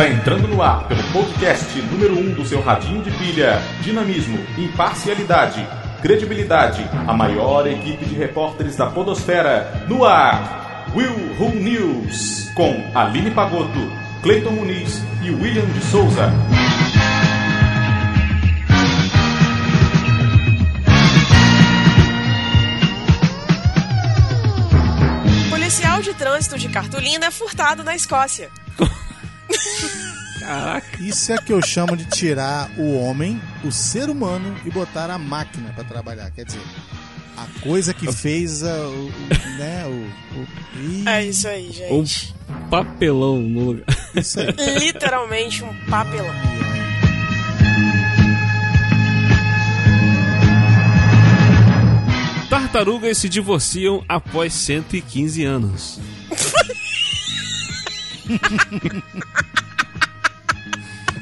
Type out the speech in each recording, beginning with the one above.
Está entrando no ar pelo podcast número 1 um do seu radinho de pilha. Dinamismo, imparcialidade, credibilidade. A maior equipe de repórteres da Podosfera. No ar, Will Who News. Com Aline Pagoto, Cleiton Muniz e William de Souza. Policial de trânsito de cartolina é furtado na Escócia. Caraca. Isso é que eu chamo de tirar o homem, o ser humano, e botar a máquina para trabalhar. Quer dizer, a coisa que fez a, o, o, né, o, o... É isso aí, gente. Um papelão no lugar. Isso aí. Literalmente um papelão. Tartarugas se divorciam após 115 anos.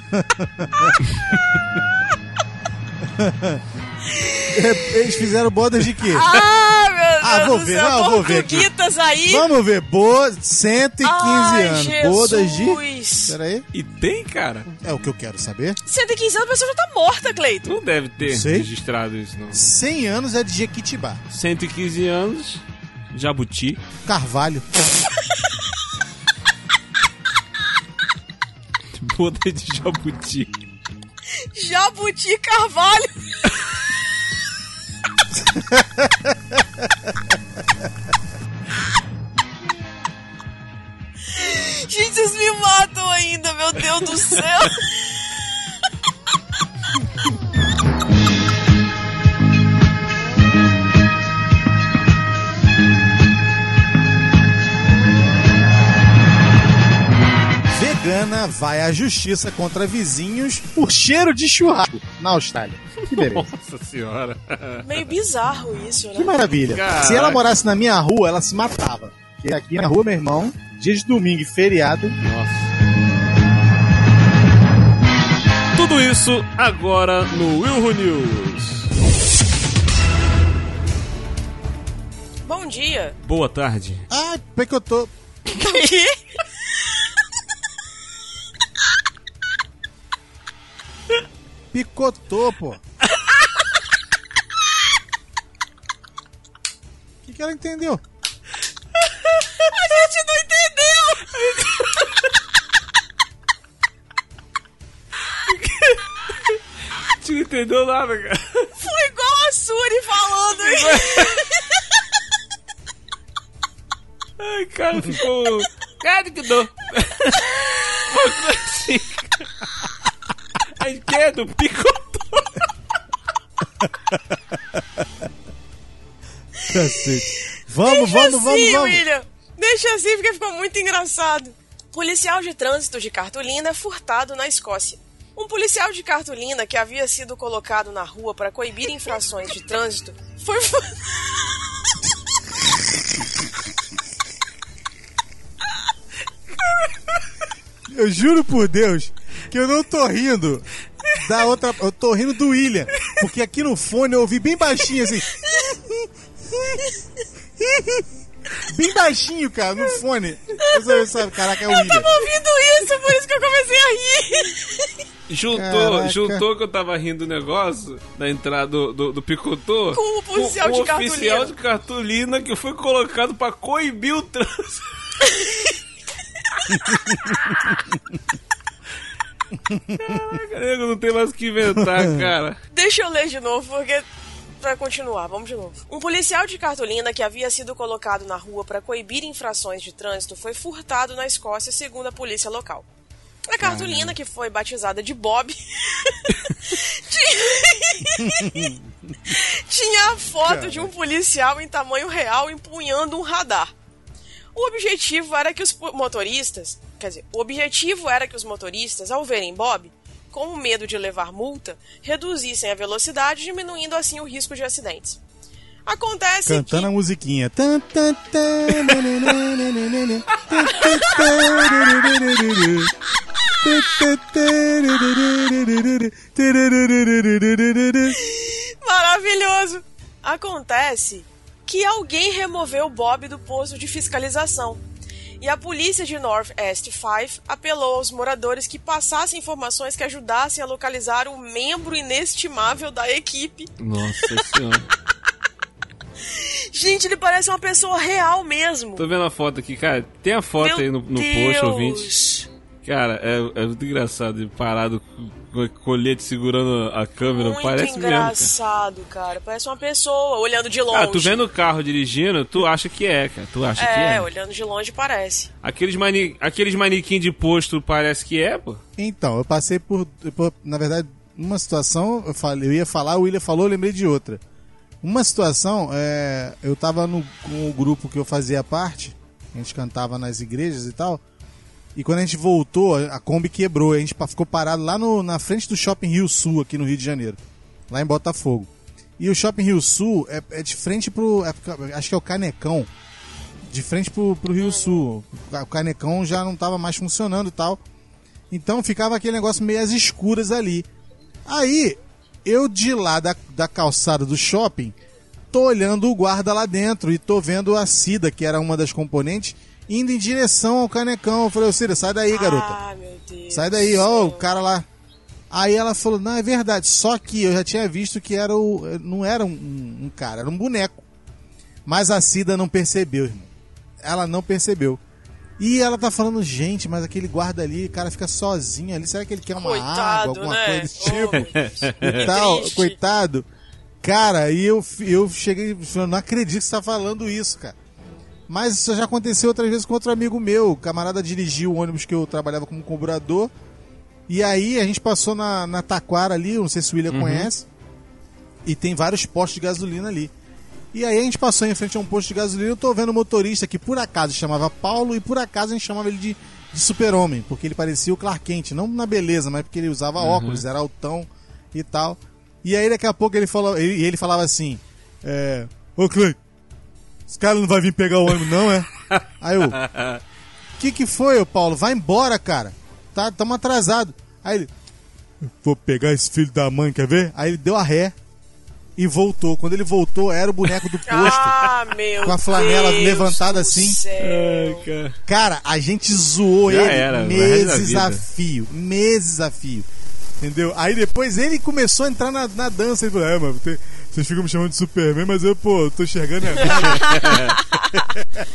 Eles fizeram bodas de quê? Ah, meu Deus Ah, vou ver, céu, vou ver aqui. aí. Vamos ver, boa, 115 Ai, anos. Jesus. Bodas de. Pera aí. E tem, cara? É o que eu quero saber. 115 anos a pessoa já tá morta, Cleiton. Não deve ter Sei. registrado isso, não. 100 anos é de Jequitibá. 115 anos, Jabuti. Carvalho. Boda de Jabuti. Jabuti Carvalho. Gente, vocês me matam ainda, meu Deus do céu. Vai à justiça contra vizinhos por cheiro de churrasco na Austrália. Que beleza. Nossa senhora. Meio bizarro isso, Que né? maravilha. Caraca. Se ela morasse na minha rua, ela se matava. Porque aqui na rua, meu irmão, dia de domingo e feriado, Nossa. Tudo isso agora no Wilho News. Bom dia. Boa tarde. Ai, como é que eu tô? Picotou, pô. O que, que ela entendeu? A gente não entendeu. Tu não entendeu nada, cara. Foi igual a Suri falando. Ai, cara, ficou. Cara, que dor. A esquerda picotou. Cacete. Vamos, Deixa vamos, assim, vamos, vamos. William. Deixa assim porque ficou muito engraçado. Policial de trânsito de cartolina é furtado na Escócia. Um policial de cartolina que havia sido colocado na rua para coibir infrações de trânsito foi. Eu juro por Deus que eu não tô rindo da outra. Eu tô rindo do William. Porque aqui no fone eu ouvi bem baixinho assim. Bem baixinho, cara, no fone. Eu só- sabe, caraca, é o Eu William. tava ouvindo isso, por isso que eu comecei a rir. Juntou, Caraca. juntou que eu tava rindo do negócio da entrada do, do, do picotor Com o policial com de o oficial cartolina. de cartolina que foi colocado pra coibir o trânsito. Caraca, nego, não tem mais o que inventar, cara. Deixa eu ler de novo, porque. Pra continuar, vamos de novo. Um policial de cartolina que havia sido colocado na rua para coibir infrações de trânsito foi furtado na Escócia, segundo a polícia local. A cartolina, que foi batizada de Bob, tinha... tinha a foto de um policial em tamanho real empunhando um radar. O objetivo era que os motoristas, quer dizer, o objetivo era que os motoristas, ao verem Bob, com medo de levar multa, reduzissem a velocidade, diminuindo assim o risco de acidentes. Acontece Cantando a que musiquinha. Tarurururu. Tarurururu. maravilhoso. Acontece que alguém removeu Bob do posto de fiscalização. E a polícia de North East Five apelou aos moradores que passassem informações que ajudassem a localizar o membro inestimável da equipe. Nossa senhora. Gente, ele parece uma pessoa real mesmo. Tô vendo a foto aqui, cara. Tem a foto Meu aí no, no post, ouvinte. Cara, é, é muito engraçado. Parado com o colete segurando a câmera. Muito Parece mesmo, cara. engraçado, cara. Parece uma pessoa olhando de longe. Ah, tu vendo o carro dirigindo, tu acha que é, cara. Tu acha que É, é. olhando de longe parece. Aqueles, mani... Aqueles manequim de posto parece que é, pô. Então, eu passei por, por- na verdade, uma situação, eu, falei, eu ia falar, o William falou, eu lembrei de outra. Uma situação, é, eu tava no, com o grupo que eu fazia parte, a gente cantava nas igrejas e tal, e quando a gente voltou, a Kombi quebrou, a gente ficou parado lá no- na frente do Shopping Rio Sul, aqui no Rio de Janeiro, lá em Botafogo. E o Shopping Rio Sul é, é de frente pro, é- acho que é o Canecão, de frente pro, pro Rio Sul. O Canecão já não tava mais funcionando e tal. Então ficava aquele negócio meio às escuras ali. Aí, eu de lá da, da calçada do shopping, tô olhando o guarda lá dentro e tô vendo a Cida, que era uma das componentes, indo em direção ao canecão. Eu falei, ô Cida, sai daí, garota. Ah, meu Deus. Sai daí, ó, o cara lá. Aí ela falou, não, é verdade. Só que eu já tinha visto que era o. Não era um, um cara, era um boneco. Mas a Cida não percebeu, irmão. Ela não percebeu. E ela tá falando, gente, mas aquele guarda ali, o cara fica sozinho ali. Será que ele quer uma Coitado, água, alguma né? coisa desse Oh, tipo? Deus. e tal, triste. coitado. Cara, e eu, eu cheguei, eu não acredito que você tá falando isso, cara. Mas isso já aconteceu outras vezes com outro amigo meu. O camarada dirigiu o ônibus que eu trabalhava como cobrador. E aí a gente passou na, na Taquara ali, não sei se o William conhece. E tem vários postos de gasolina ali. E aí a gente passou em frente a um posto de gasolina, eu tô vendo o motorista que por acaso chamava Paulo e por acaso a gente chamava ele de, de super-homem, porque ele parecia o Clark Kent, não na beleza, mas porque ele usava óculos, era altão e tal. E aí daqui a pouco ele falou, ele, ele falava assim, é, ô Clay, esse cara não vai vir pegar o ônibus não, é? Aí eu, que que foi, ô Paulo? Vai embora, cara. Tá, tamo atrasado. Aí ele, vou pegar esse filho da mãe, quer ver? Aí ele deu a ré e voltou. Quando ele voltou, era o boneco do posto. Ah, meu Com a flanela Deus levantada assim. céu. cara. Cara, a gente zoou Já ele era, o meses a fio. Meses a fio. Entendeu? Aí depois ele começou a entrar na, na dança. Ele falou, é, mano, tem- vocês ficam me chamando de Superman, mas eu, pô, tô enxergando agora.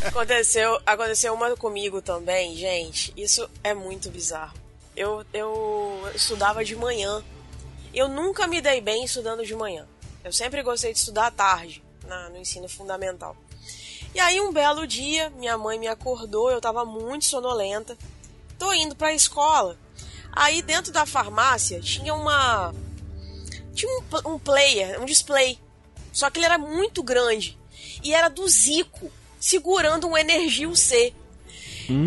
Aconteceu, aconteceu uma comigo também, gente. Isso é muito bizarro. Eu, eu estudava de manhã. Eu nunca me dei bem estudando de manhã. Eu sempre gostei de estudar à tarde, na- no ensino fundamental. E aí, um belo dia, minha mãe me acordou, eu tava muito sonolenta. Tô indo pra escola. Aí, dentro da farmácia, tinha uma. Tinha um, um player, um display. Só que ele era muito grande. E era do Zico, segurando um Energil C.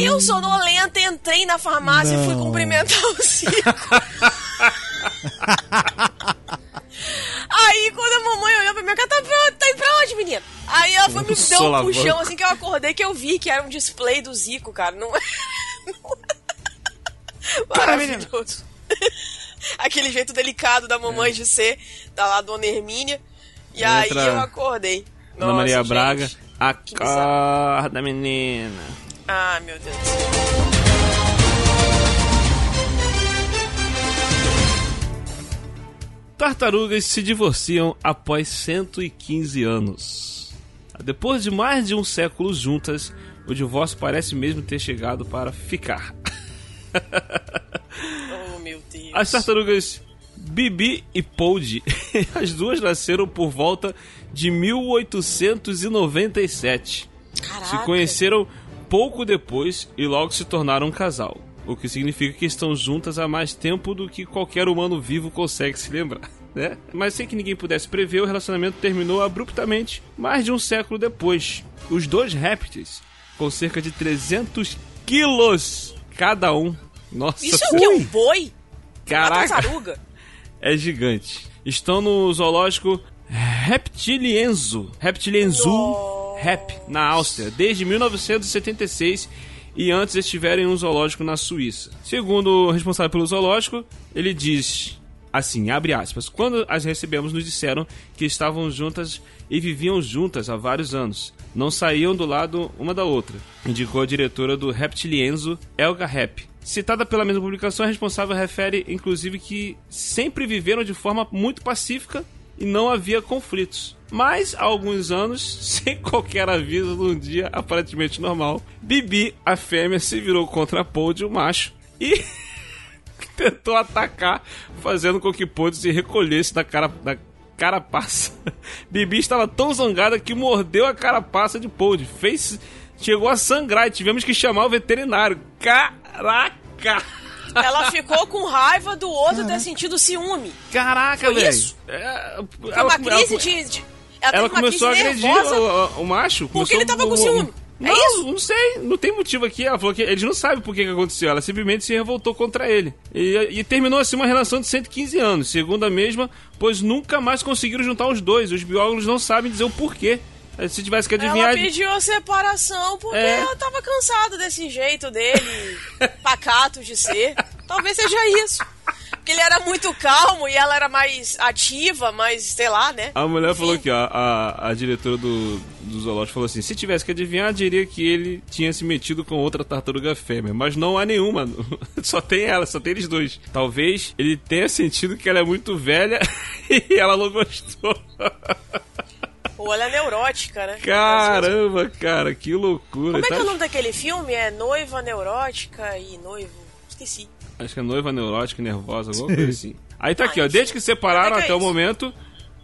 Eu, sonolenta, entrei na farmácia e fui Não. cumprimentar o Zico. Aí, quando a mamãe olhou pra minha cara, tá, pra, tá indo pra onde, menina? Aí ela foi, me deu um puxão, assim que eu acordei, que eu vi que era um display do Zico, cara. Não é. Maravilhoso. Aquele jeito delicado da mamãe de ser, da lá Dona Hermínia. E aí eu acordei. Ana Nossa, Maria gente. Braga. Acorda, menina. Ah, meu Deus do céu. Tartarugas se divorciam após 115 anos. Depois de mais de um século juntas, o divórcio parece mesmo ter chegado para ficar. Oh, meu Deus. As tartarugas Bibi e Poldi, as duas nasceram por volta de 1897. Caraca. Se conheceram pouco depois e logo se tornaram um casal. O que significa que estão juntas há mais tempo do que qualquer humano vivo consegue se lembrar. Né? Mas sem que ninguém pudesse prever, o relacionamento terminou abruptamente mais de um século depois. Os dois répteis, com cerca de 300 quilos cada um. Nossa Isso é o que? Um boi? Caraca! é gigante. Estão no zoológico Reptilienzo, Reptilienzo Nossa. Rep, na Áustria, desde 1976 e antes estiveram em um zoológico na Suíça. Segundo o responsável pelo zoológico, ele diz Assim, abre aspas. Quando as recebemos, nos disseram que estavam juntas e viviam juntas há vários anos. Não saíam do lado uma da outra, indicou a diretora do Reptilienzo, Elga Rep. Citada pela mesma publicação, a responsável refere, inclusive, que sempre viveram de forma muito pacífica e não havia conflitos. Mas, há alguns anos, sem qualquer aviso, num dia aparentemente normal, Bibi, a fêmea, se virou contra de um macho e tentou atacar, fazendo com que Paul se recolhesse da cara da carapaça. Bibi estava tão zangada que mordeu a carapaça de Paul, fez chegou a sangrar e tivemos que chamar o veterinário. Caraca! Ela ficou com raiva do outro ter sentido ciúme. Caraca, velho. isso? É, Foi ela- uma crise ela- de. de- ela Ela começou a agredir o, o- o macho. Porque ele tava com ciúme. É Não, isso? não sei. Não tem motivo aqui. Ela falou que eles não sabem por que, que aconteceu. Ela simplesmente se revoltou contra ele. E, e terminou assim uma relação de 115 anos, segundo a mesma, pois nunca mais conseguiram juntar os dois. Os biólogos não sabem dizer o porquê. Se tivesse que adivinhar. Ela pediu a separação porque É. ela tava cansada desse jeito dele, pacato de ser. Talvez seja isso. Porque ele era muito calmo e ela era mais ativa, mais, sei lá, né? A mulher Enfim. falou que a, a, a diretora do, do zoológico falou assim: se tivesse que adivinhar, diria que ele tinha se metido com outra tartaruga fêmea. Mas não há nenhuma. Só tem ela, só tem eles dois. Talvez ele tenha sentido que ela é muito velha e ela não gostou. Ou ela é neurótica, né? Caramba, cara, que loucura. Como é que Tá- é o nome daquele filme? É Noiva Neurótica e Noivo. Esqueci. Acho que é noiva neurótica e nervosa, alguma coisa assim. Aí tá aqui, ó. Ah, Desde que separaram Até é até o isso. momento,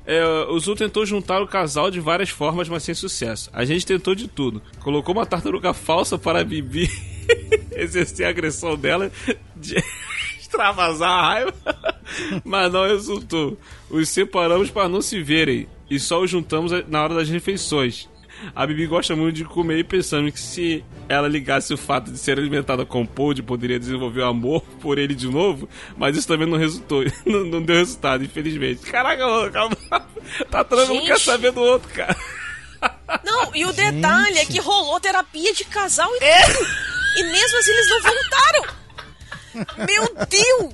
é, o Zul tentou juntar o casal de várias formas, mas sem sucesso. A gente tentou de tudo. Colocou uma tartaruga falsa para a Bibi exercer a agressão dela, de extravasar a raiva, mas não resultou. Os separamos para não se verem e só os juntamos na hora das refeições. A Bibi gosta muito de comer e pensando que se ela ligasse o fato de ser alimentada com Pod, poderia desenvolver amor por ele de novo, mas isso também não resultou. Não, não deu resultado, infelizmente. Caraca, mano, calma. Tá todo mundo Gente. quer saber do outro, cara. Não, e o detalhe é que rolou terapia de casal e tudo. E mesmo assim eles não voltaram. Meu Deus!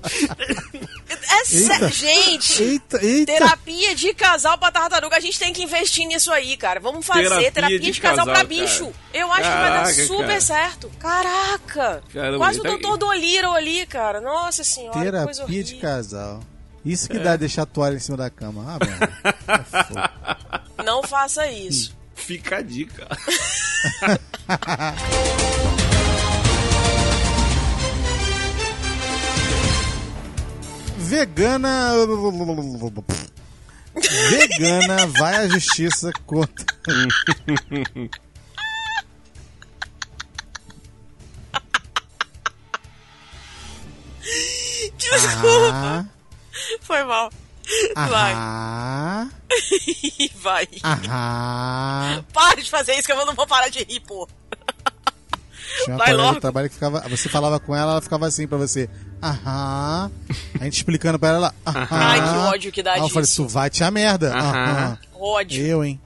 É sério, gente. Eita, eita. Terapia de casal pra tartaruga. A gente tem que investir nisso aí, cara. Vamos fazer Terapia terapia, de de, casal, casal, pra cara. bicho. Eu acho que vai Caraca, dar super cara. certo. Caraca! Caramba, Quase o tá- doutor Dolittle ali, cara. Nossa senhora, que coisa Terapia de casal. Isso que dá deixar a toalha em cima da cama. Ah. É. Não faça isso. Fica a dica. Vegana. Vegana vai à justiça contra. Desculpa, Ah, foi mal. Vai, vai. aham. Para de fazer isso que eu não vou parar de rir, pô. Tinha uma Vai colega logo. de trabalho que ficava. Você falava com ela, ela ficava assim pra você. Aham. A gente explicando pra ela. Aham. Ai, que ódio que dá Aí eu falei, disso. tu vai te a merda. Aham. Aham. Ódio. Eu, hein?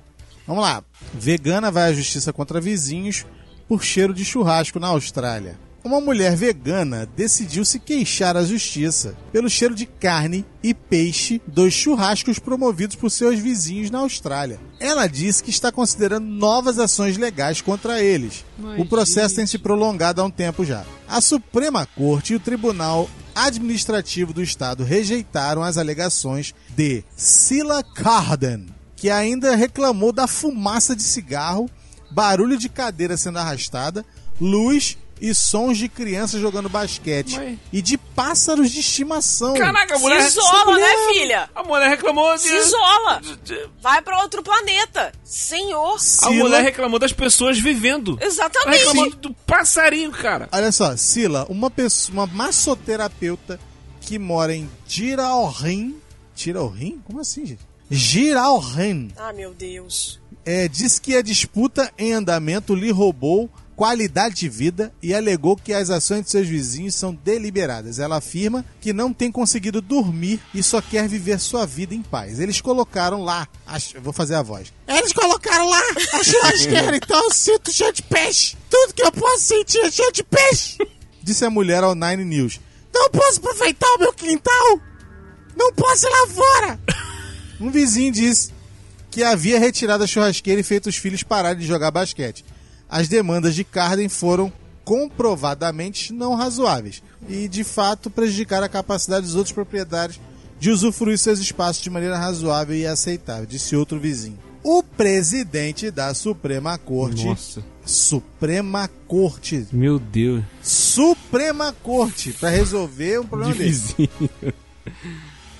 Vamos lá. Vegana vai à justiça contra vizinhos por cheiro de churrasco na Austrália. Uma mulher vegana decidiu se queixar à justiça pelo cheiro de carne e peixe dos churrascos promovidos por seus vizinhos na Austrália. Ela disse que está considerando novas ações legais contra eles. o processo tem se prolongado há um tempo já. A Suprema Corte e o Tribunal Administrativo do Estado rejeitaram as alegações de Sila Carden, que ainda reclamou da fumaça de cigarro, barulho de cadeira sendo arrastada, luz e sons de crianças jogando basquete Mas- e de pássaros de estimação. Caraca, a Se mulher. isola, mulher- né, filha? A mulher reclamou de. Se isola. Vai pra outro planeta. Senhor. A Sila- mulher reclamou das pessoas vivendo. Ela Exatamente. reclamou do passarinho, cara. Olha só, Sila, uma pessoa, uma massoterapeuta que mora em Giralrim. Giralrim? Como assim, gente? Giralrim. Ah, meu Deus. É, diz que a disputa em andamento lhe roubou qualidade de vida e alegou que as ações de seus vizinhos são deliberadas. Ela afirma que não tem conseguido dormir e só quer viver sua vida em paz. Eles colocaram lá, as- vou fazer a voz. Eles colocaram lá a churrasqueira, então eu sinto cheio de peixe. Tudo que eu posso sentir é cheio de peixe. Disse a mulher ao Nine News. Não posso aproveitar o meu quintal? Não posso ir lá fora! Um vizinho disse que havia retirado a churrasqueira e feito os filhos pararem de jogar basquete. As demandas de Carden foram comprovadamente não razoáveis e, de fato, prejudicaram a capacidade dos outros proprietários de usufruir seus espaços de maneira razoável e aceitável, disse outro vizinho. O presidente da Suprema Corte. Nossa, Suprema Corte. meu Deus. Suprema Corte para resolver um De problema desse. vizinho.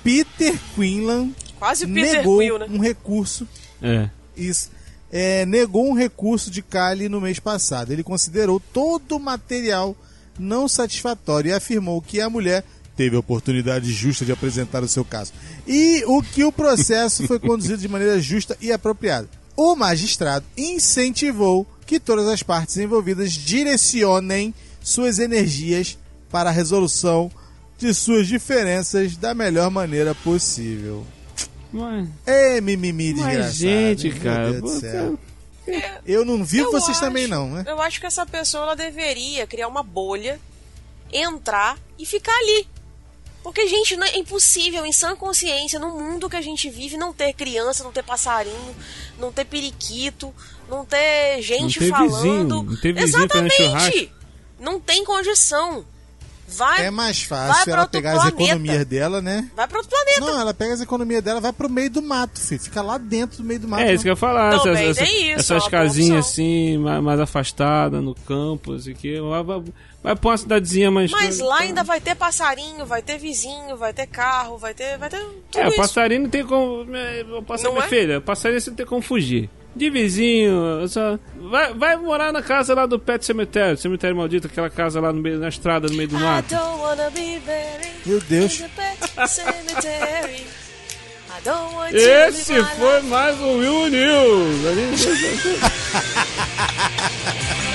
Peter Quinlan Quase o Peter negou Quill, né? um recurso. É. Isso. É, negou um recurso de Kylie no mês passado. Ele considerou todo o material não satisfatório e afirmou que a mulher teve a oportunidade justa de apresentar o seu caso. E o que o processo foi conduzido de maneira justa e apropriada. O magistrado incentivou que todas as partes envolvidas direcionem suas energias para a resolução de suas diferenças da melhor maneira possível. Mas, É mimimi desgraçado. mas gente? Meu cara. Deus do pô, céu. Eu não vi Eu vocês acho- também não, né? Eu acho que essa pessoa ela deveria criar uma bolha, entrar e ficar ali. Porque, gente, não é impossível, em sã consciência, no mundo que a gente vive, não ter criança, não ter passarinho, não ter periquito, não ter gente ter falando. vizinho, não ter vizinho fazendo Exatamente! Não tem condição. Vai, É mais fácil pra ela pegar as planeta. economias dela, né? vai para outro planeta. Não, ela pega as economias dela, vai pro meio do mato, filho. Fica lá dentro do meio do mato. É, isso que eu ia falar. Essas, tem isso, essas casinhas opção. assim, mais, mais afastadas, no campo, assim, que vai, vai, vai pra uma cidadezinha mais. Mas lá ainda vai ter passarinho, vai ter vizinho, vai ter carro, vai ter. Vai ter tudo É, o isso. passarinho não tem como. é, o passarinho, Não é? filha, o passarinho você não tem como fugir. De vizinho, só, vai, vai morar na casa lá do Pet Cemitério, cemitério maldito, aquela casa lá no meio, na estrada, no meio do I mato. don't wanna be buried Meu Deus. Esse foi mais um Will News. A gente-